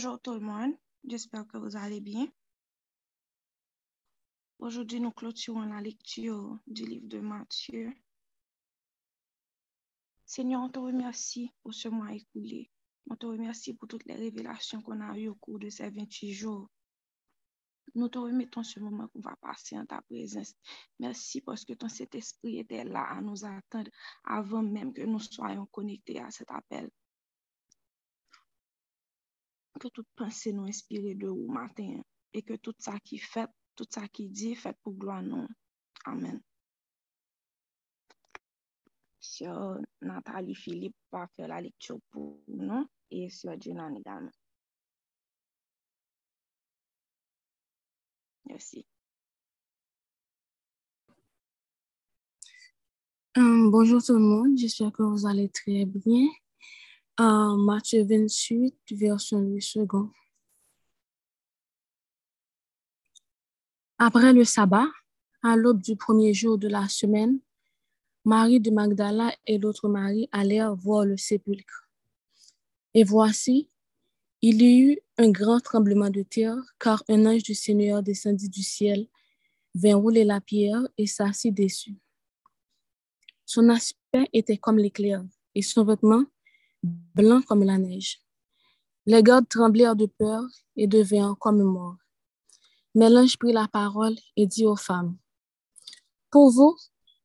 Bonjour tout le monde. J'espère que vous allez bien. Aujourd'hui, nous clôturons la lecture du livre de Matthieu. Seigneur, on te remercie pour ce mois écoulé. On te remercie pour toutes les révélations qu'on a eues au cours de ces 28 jours. Nous te remettons ce moment qu'on va passer en ta présence. Merci parce que ton Saint-Esprit était là à nous attendre avant même que nous soyons connectés à cet appel. Que toute pensée nous inspire de vous matin et que tout ça qui fait, tout ça qui dit, fait pour gloire nous. Amen. Sœur Nathalie Philippe va faire la lecture pour nous et Sœur Jenan également. Merci. Euh, bonjour tout le monde, j'espère que vous allez très bien. Euh, Matthieu 28, version 8 secondes. Après le sabbat, à l'aube du premier jour de la semaine, Marie de Magdala et l'autre Marie allèrent voir le sépulcre. Et voici, il y eut un grand tremblement de terre, car un ange du Seigneur descendit du ciel, vint rouler la pierre et s'assit dessus. Son aspect était comme l'éclair, et son vêtement blanc comme la neige. Les gardes tremblèrent de peur et devinrent comme morts. Mais l'ange prit la parole et dit aux femmes, Pour vous,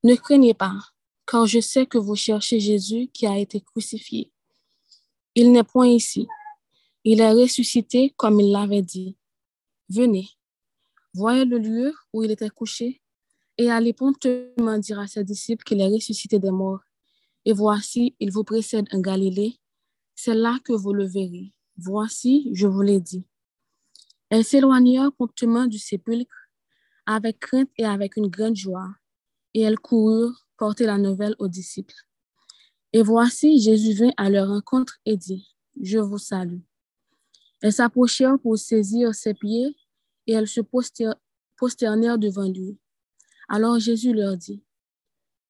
ne craignez pas, car je sais que vous cherchez Jésus qui a été crucifié. Il n'est point ici. Il est ressuscité comme il l'avait dit. Venez, voyez le lieu où il était couché et allez promptement dire à ses disciples qu'il est ressuscité des morts. Et voici, il vous précède en Galilée. C'est là que vous le verrez. Voici, je vous l'ai dit. Elles s'éloignèrent promptement du sépulcre avec crainte et avec une grande joie, et elles coururent porter la nouvelle aux disciples. Et voici, Jésus vint à leur rencontre et dit, Je vous salue. Elles s'approchèrent pour saisir ses pieds, et elles se prosternèrent devant lui. Alors Jésus leur dit,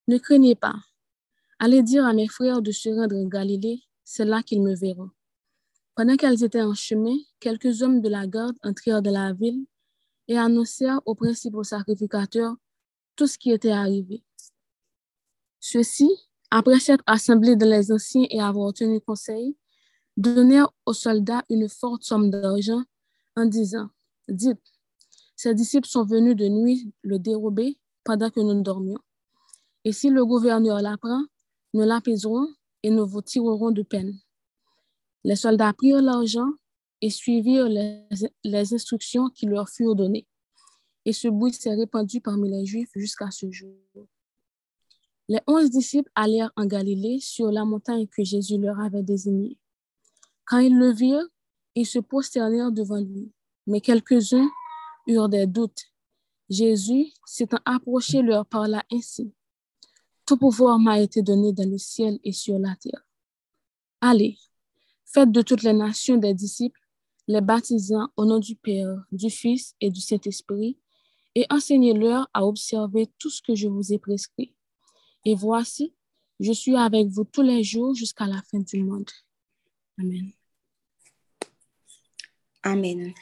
Ne craignez pas, allez dire à mes frères de se rendre en Galilée, c'est là qu'ils me verront. Pendant qu'elles étaient en chemin, quelques hommes de la garde entrèrent dans la ville et annoncèrent aux principaux sacrificateurs tout ce qui était arrivé. Ceux-ci, après s'être assemblés dans les anciens et avoir tenu conseil, donnèrent aux soldats une forte somme d'argent en disant, Dites, ces disciples sont venus de nuit le dérober pendant que nous dormions. Et si le gouverneur l'apprend, nous l'apaiserons et nous vous tirerons de peine. Les soldats prirent l'argent et suivirent les, les, instructions qui leur furent données. Et ce bruit s'est répandu parmi les Juifs jusqu'à ce jour. Les onze disciples allèrent en Galilée sur la montagne que Jésus leur avait désignée. Quand ils le virent, ils se prosternèrent devant lui. Mais quelques-uns eurent des doutes. Jésus, s'étant approché, leur parla ainsi. Tout pouvoir m'a été donné dans le ciel et sur la terre. Allez, faites de toutes les nations des disciples, les baptisant au nom du Père, du Fils et du Saint-Esprit, et enseignez-leur à observer tout ce que je vous ai prescrit. Et voici, je suis avec vous tous les jours jusqu'à la fin du monde. Amen. Amen.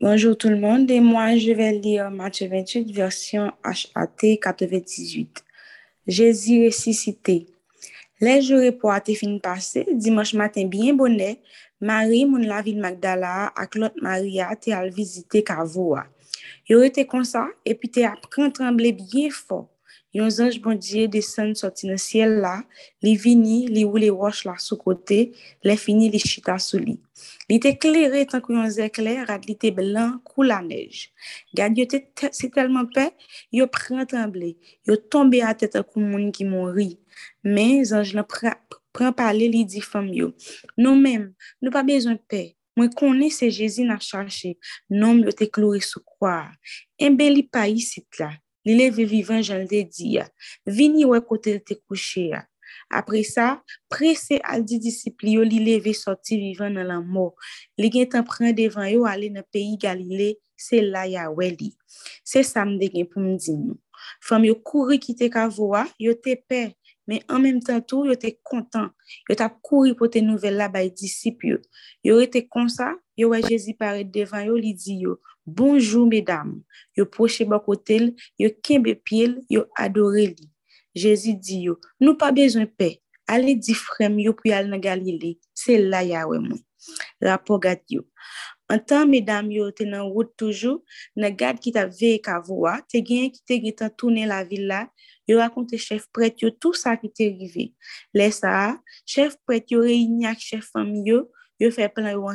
Bonjour tout le monde et moi je vais lire Matthieu 28 version HAT 98. Jésus ressuscité. Les jours pour été fin passé, dimanche matin bien bonnet, Marie, mon la ville Magdala, ak l'autre Maria, te al visiter Kavoa. Yo était comme ça, et puis te apprend trembler bien fort. Yon ange bon Dieu descend sorti dans ciel là, li ou les roches là sous côté, les fini li chita sous li. Li te éclairé tant que yon éclair, li te blanc kou la neige. Te c'est tellement paix, yo prend trembler, yo tombé à tête comme moun qui mori. Mais ange la prend parler li dit femme yo. Non même, nous pas besoin de paix. Moi connais c'est Jésus n'a cherché. Non yo te cloué sous croix. Un bel pa ici là. Li leve vivant jan le di ya. Vini wè kote te kouche ya. Apre sa, prese al di disipli yo li leve sorti vivant nan la mò. Li gen tan pren devan yo ale nan peyi Galile, se la ya wè li. Se sa mde gen pou mdi nou. Fam yo kouri ki te kavoa, yo te pe, men an menm tan tou, yo te kontan, yo tap kouri pou te nouvel la bay disip yo. Yo rete konsa, yo wè Jezi paret devan yo, li di yo, bonjou medam, yo poche bakotel, yo kembe pil, yo adore li. Jezi di yo, nou pa bezon pe, ale di frem yo pou yal nan galile, se la ya wè moun. Rapo gat yo. An tan medam yo te nan wout toujou, nan gad ki ta veye ka vwa, te gen ki te getan toune la villa, yo rakonte chef pret yo tout sa ki te rive. Le sa, chef pret yo reyinyak chef fami yo, yo fe plan yo.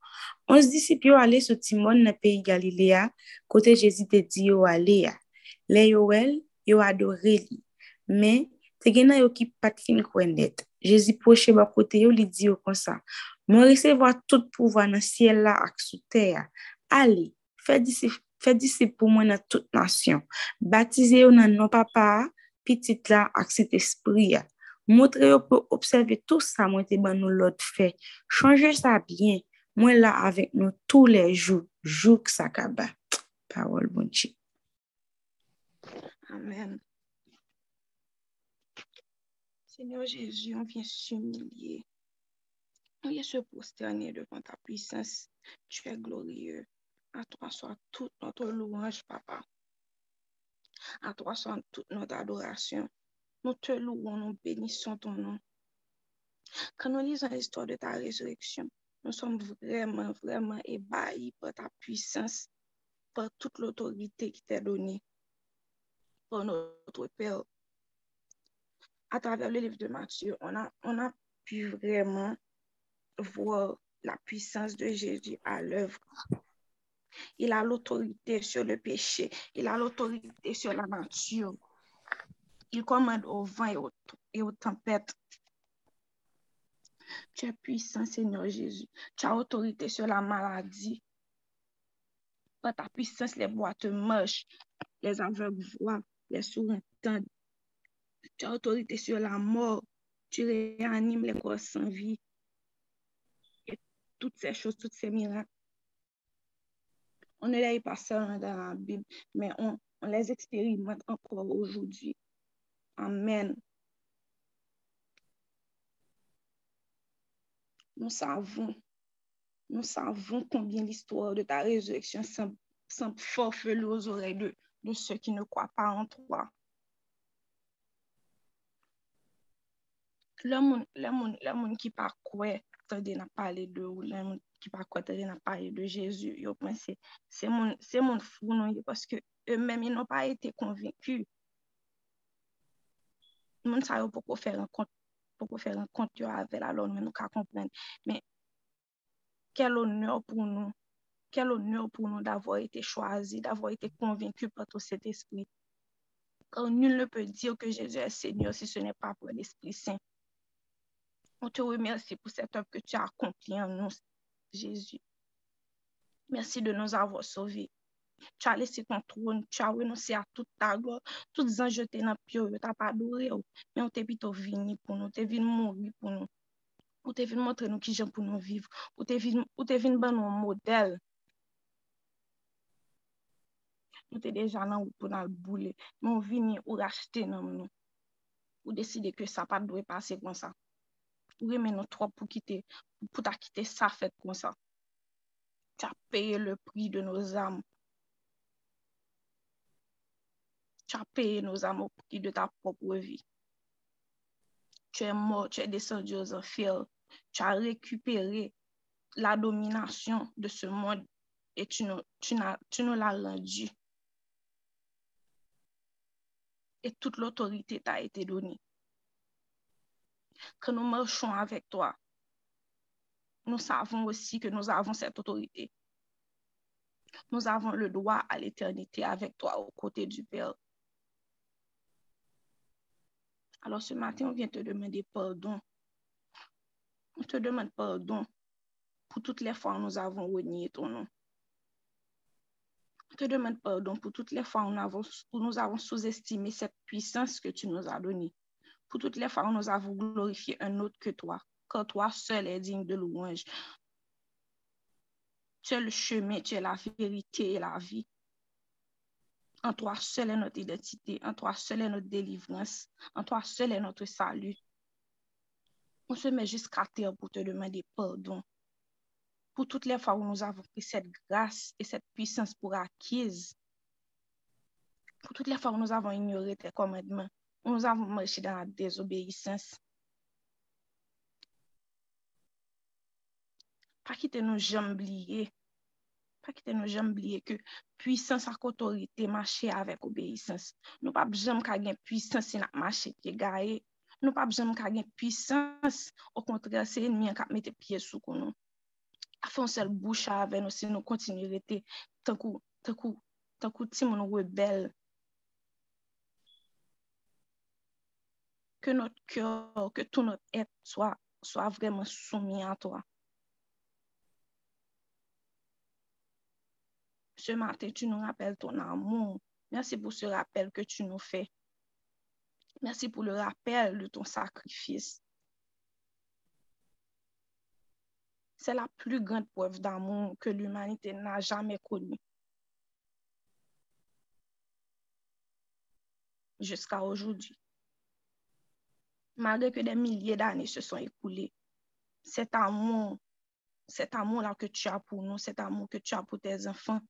Ons disip yo ale sou timon na peyi Galilea, kote Jezi te di yo ale ya. Le yo wel, yo adore li. Men, te gena yo ki pat fin kwen det. Jezi poche ba kote yo li di yo kon sa. Mwen resevo a tout pouva nan siel la ak sou teya. Ale, Fè disip pou mwen nan tout nasyon. Batize yo nan papa, pitit la ak sit espri ya. Moutre yo pou tout sa mwen te ban nou lot fè. Chanje sa bien, mwen la avèk nou tou le jou, jou k sa kaba. Parol bon chi. Amen. Seigneur Jésus, on vient s'humilier. On vient se prosterner devant ta puissance. Tu es glorieux. À toi soit toute notre louange, papa. À toi soit toute notre adoration. Nous te louons, nous bénissons ton nom. Quand nous lisons l'histoire de ta résurrection, nous sommes vraiment, vraiment ébahis par ta puissance, par toute l'autorité qui t'est donnée, par notre Père. À travers le livre de Matthieu, on a, on a pu vraiment voir la puissance de Jésus à l'œuvre. Il a l'autorité sur le péché. Il a l'autorité sur la nature. Il commande au vent et aux, tempêtes. Tu es puissant, Seigneur Jésus. Tu as autorité sur la maladie. Par ta puissance, les bois te marchent, les aveugles voient, les sourds entendent. Tu as autorité sur la mort. Tu réanimes les corps sans vie. Et toutes ces choses, toutes ces miracles on ne les pas seulement dans la Bible, mais on, les expérimente encore aujourd'hui. Amen. nous savons, nous savons combien l'histoire de ta résurrection semble fort felu aux oreilles de, de ceux qui ne croient pas en toi. Le monde le moun, le moun ki pa kwe na pale de ou, le monde ki pa kwe na pale de Jezu, yo pense, se, moun, fou moun foun nou yo, paske e mèm yon pa ete konvinku. Moun sa yo pou pou fè renkont an kont yo avèl alon, men nou ka kompren. Men, kel onèr pou nou, kel onèr pou nou d'avò ete chwazi, d'avò ete konvenku pato nul ne pe dir ke Jezu è Seigneur si se nè pa pou l'esprit saint. On te remersi pou set ap ke tu a akompli an nou, Jésus. Merci de nous avoir sauvés. Tcha lesi kontroun, tcha renonsi a tout tagwa, tout zanjote nan pyo, yo ta pa dore yo. Men ou te pito vini pou nou, te vini mouri pou nou. Ou te vini montre nou ki jen pou nou viv. Ou te vini, ou te vini ban nou model. Nou te deja nan ou pou nan boule. Men ou vini ou rachete nan nou. Ou deside ke sa pa dore pase kon sa. Ou remen nou tro pou kite, pou ta kite sa fet kon sa. Tu as payé le prix de nos âmes. Ta peye nou zam ou pri de ta popre vi. Tu e mò, tu e desen diyo zan fil. Tu a rekupere la dominasyon de se mod et tu nou la rendi. Et tout l'autorite ta ete doni. que nous marchons avec toi, nous savons aussi que nous avons cette autorité. Nous avons le droit à l'éternité avec toi aux côtés du Père. Alors ce matin, on vient te demander pardon On te demande pardon pour toutes les fois où nous avons renié ton nom. On te demande pardon pour toutes les fois où nous avons, où nous avons sous-estimé cette puissance que tu nous as donnée. Pour toutes les fois où nous avons glorifié un autre que toi, car toi seul est digne de louange. Tu es le chemin, tu es la vérité et la vie. En toi seul est notre identité. En toi seul est notre délivrance. En toi seul est notre salut. On se met jusqu'à terre pour te demander pardon. Pour toutes les fois où nous avons pris cette grâce et cette puissance pour acquise. Pour toutes les fois où nous avons ignoré tes commandements. Où nous avons marché dans la désobéissance. Pas quitter nos jambes liées. pa kite nou jom blye ke pwisans ak otorite mache avèk obeysans. Nou pa bjom ka gen pwisans se nak mache pye gaye. Nou pa bjom ka gen pwisans o kontre se en mi an kap mette pye sou konon. Afon sel boucha avè nou se nou kontinu rete tankou, tankou, tankou ti moun rebel. Ke not kyo, ke tou not et soa, soa vreman soumi an toa. Ce matin, tu nous rappelles ton amour. Merci pour ce rappel que tu nous fais. Merci pour le rappel de ton sacrifice. C'est la plus grande preuve d'amour que l'humanité n'a jamais connue. Jusqu'à aujourd'hui. Malgré que des milliers d'années se sont écoulées, cet amour, cet amour-là que tu as pour nous, cet amour que tu as pour tes enfants,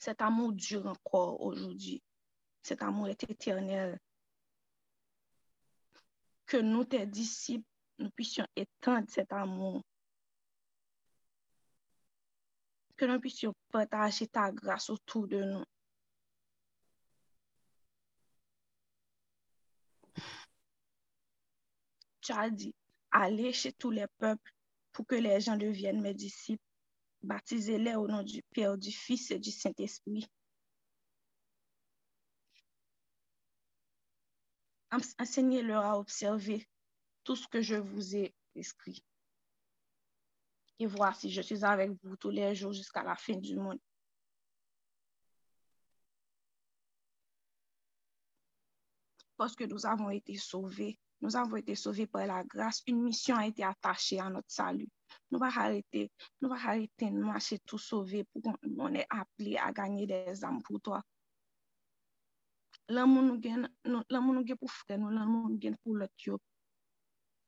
cet amour dure encore aujourd'hui. Cet amour est éternel. Que nous, tes disciples, nous puissions étendre cet amour. Que nous puissions partager ta grâce autour de nous. Tu as dit, allez chez tous les peuples pour que les gens deviennent mes disciples. Baptisez-les au nom du Père, du Fils et du Saint-Esprit. Enseignez-leur à observer tout ce que je vous ai écrit. Et voici, je suis avec vous tous les jours jusqu'à la fin du monde. Parce que nous avons été sauvés, Nous avons été sauvés par la grâce. Une mission a été attachée à notre salut. Nous va arrêter, nous va arrêter de marcher tout sauvé pour qu'on est appelé à gagner des âmes pour toi. L'amour nous gagne, l'amour nous gagne pour frère, l'amour nous gagne pour l'autre. Tu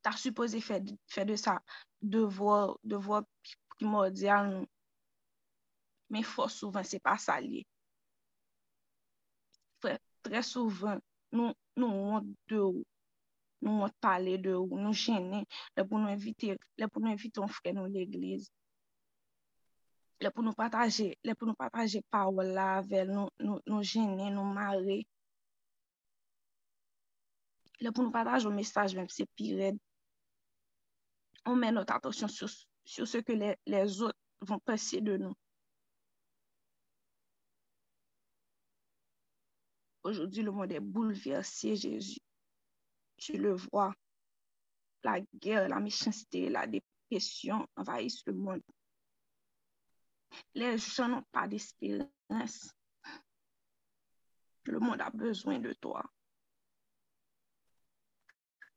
as supposé faire, faire de ça devoir, devoir primordial. Mais fort souvent, c'est pas ça lié. Frère, très souvent, nous, nous, on de Nou mot pale de ou, nou jene, le pou nou evite, le pou nou evite yon fre nou l'eglize. Le pou nou pataje, le pou nou pataje pa ou lavel, nou jene, nou mare. Le pou nou pataje. On men not atosyon sou se ke les ot von pase de nou. Ojodi, le moun de bouleverse Jezu. tu le vois. La guerre, la méchanceté, la dépression envahissent le monde. Les gens n'ont pas d'espérance. Le monde a besoin de toi.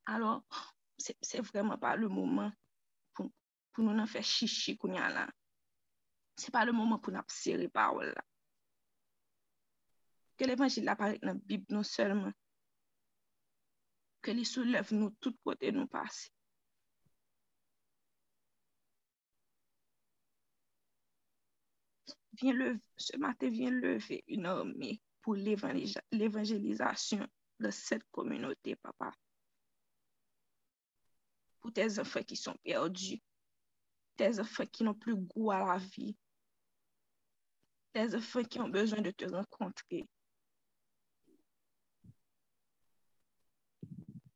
Alors, c'est vraiment pas le moment pour, pour nous en faire chichi qu'on y a là. C'est pas le moment pour nous serrer parole là. Que l'évangile apparaît dans la Bible non seulement, que les soulève nous tout côté nous passer. Viens lever, ce matin, viens lever une armée pour l'évangélisation de cette communauté, papa. Pour tes enfants qui sont perdus, tes enfants qui n'ont plus goût à la vie, tes enfants qui ont besoin de te rencontrer.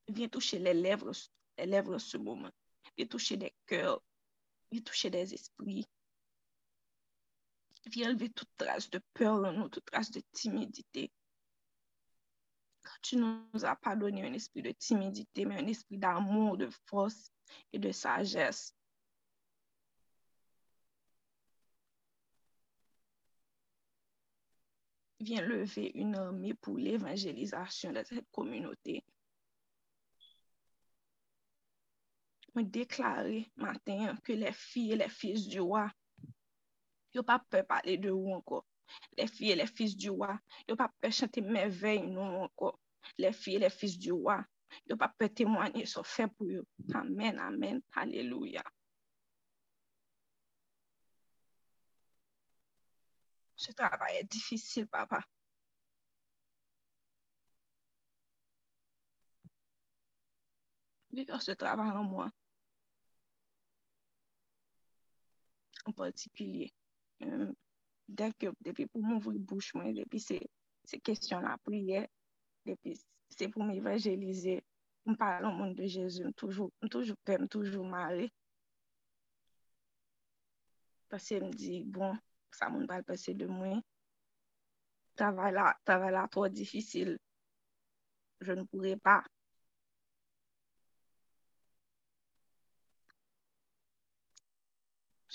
Viens toucher les lèvres, les lèvres en ce moment. Viens toucher des cœurs. Viens toucher des esprits. Viens enlever toute trace de peur en nous, toute trace de timidité. tu nous as pas donné un esprit de timidité, mais un esprit d'amour, de force et de sagesse. Viens lever une armée pour l'évangélisation de cette communauté. mwen deklare maten ke le fiye, le fis di wa, yo pa pe pale de ou anko. Le fiye, le fis di wa, yo pa pe chante me vey nou anko. Le fiye, le fis di wa, yo pa pe temwanye so fe pou yo. Amen, amen, haleluya. Se travaye difisil, papa. de fèr se travay an mwen. An patikilye. Um, Dèk yo, depi pou moun vwi bouch mwen, depi se, se kestyon la priye, depi se pou m evangelize, m parlon moun de Jezu, m toujou, m toujou pèm, m toujou mare. Pase m di, bon, sa moun pal pase de mwen, travay la, travay la tro difisil, je n poure pa,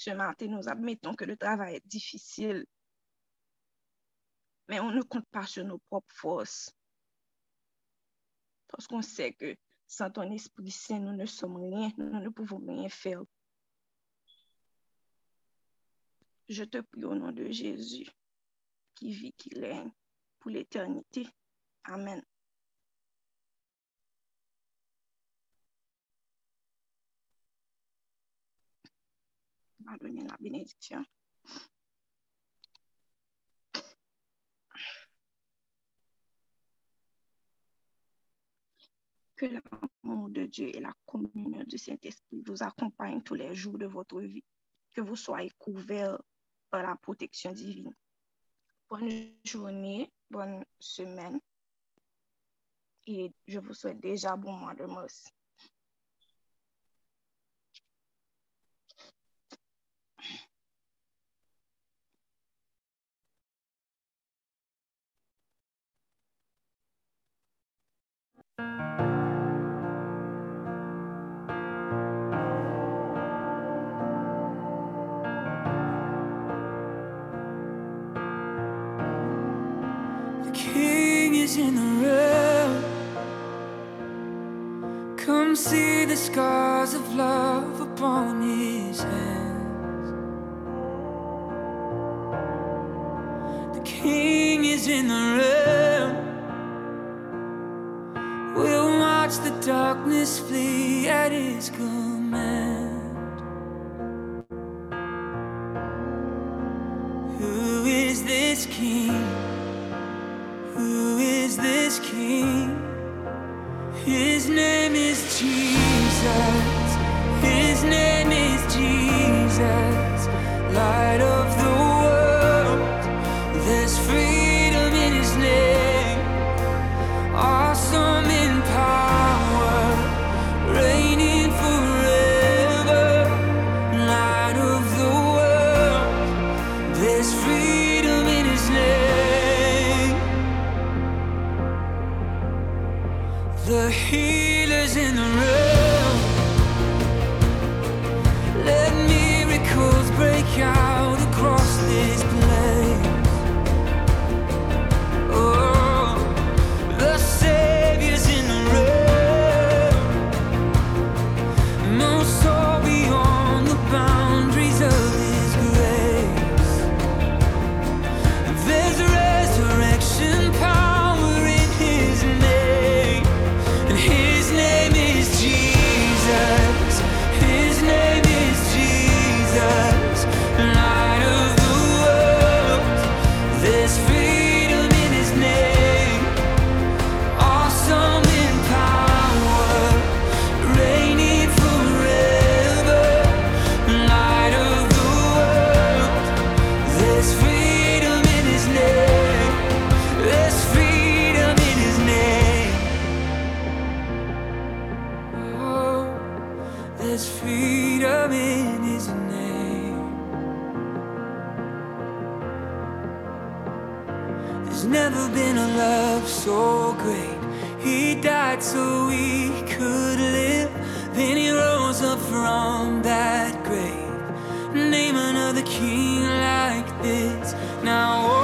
Ce matin, nous admettons que le travail est difficile, mais on ne compte pas sur nos propres forces. Parce qu'on sait que sans ton Esprit Saint, nous ne sommes rien, nous ne pouvons rien faire. Je te prie au nom de Jésus, qui vit, qui règne pour l'éternité. Amen. Va donner la bénédiction. Que l'amour de Dieu et la communion du Saint-Esprit vous accompagnent tous les jours de votre vie. Que vous soyez couverts par la protection divine. Bonne journée, bonne semaine. Et je vous souhaite déjà bon mois de mars. King is in the room. Come see the scars of love upon The healer's in the room. Let miracles break out freedom in his name. There's never been a love so great. He died so we could live. Then he rose up from that grave. Name another king like this. Now,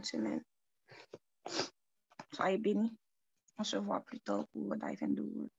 bonne semaine. Soyez bénis. On se voit plus tard pour Dive and the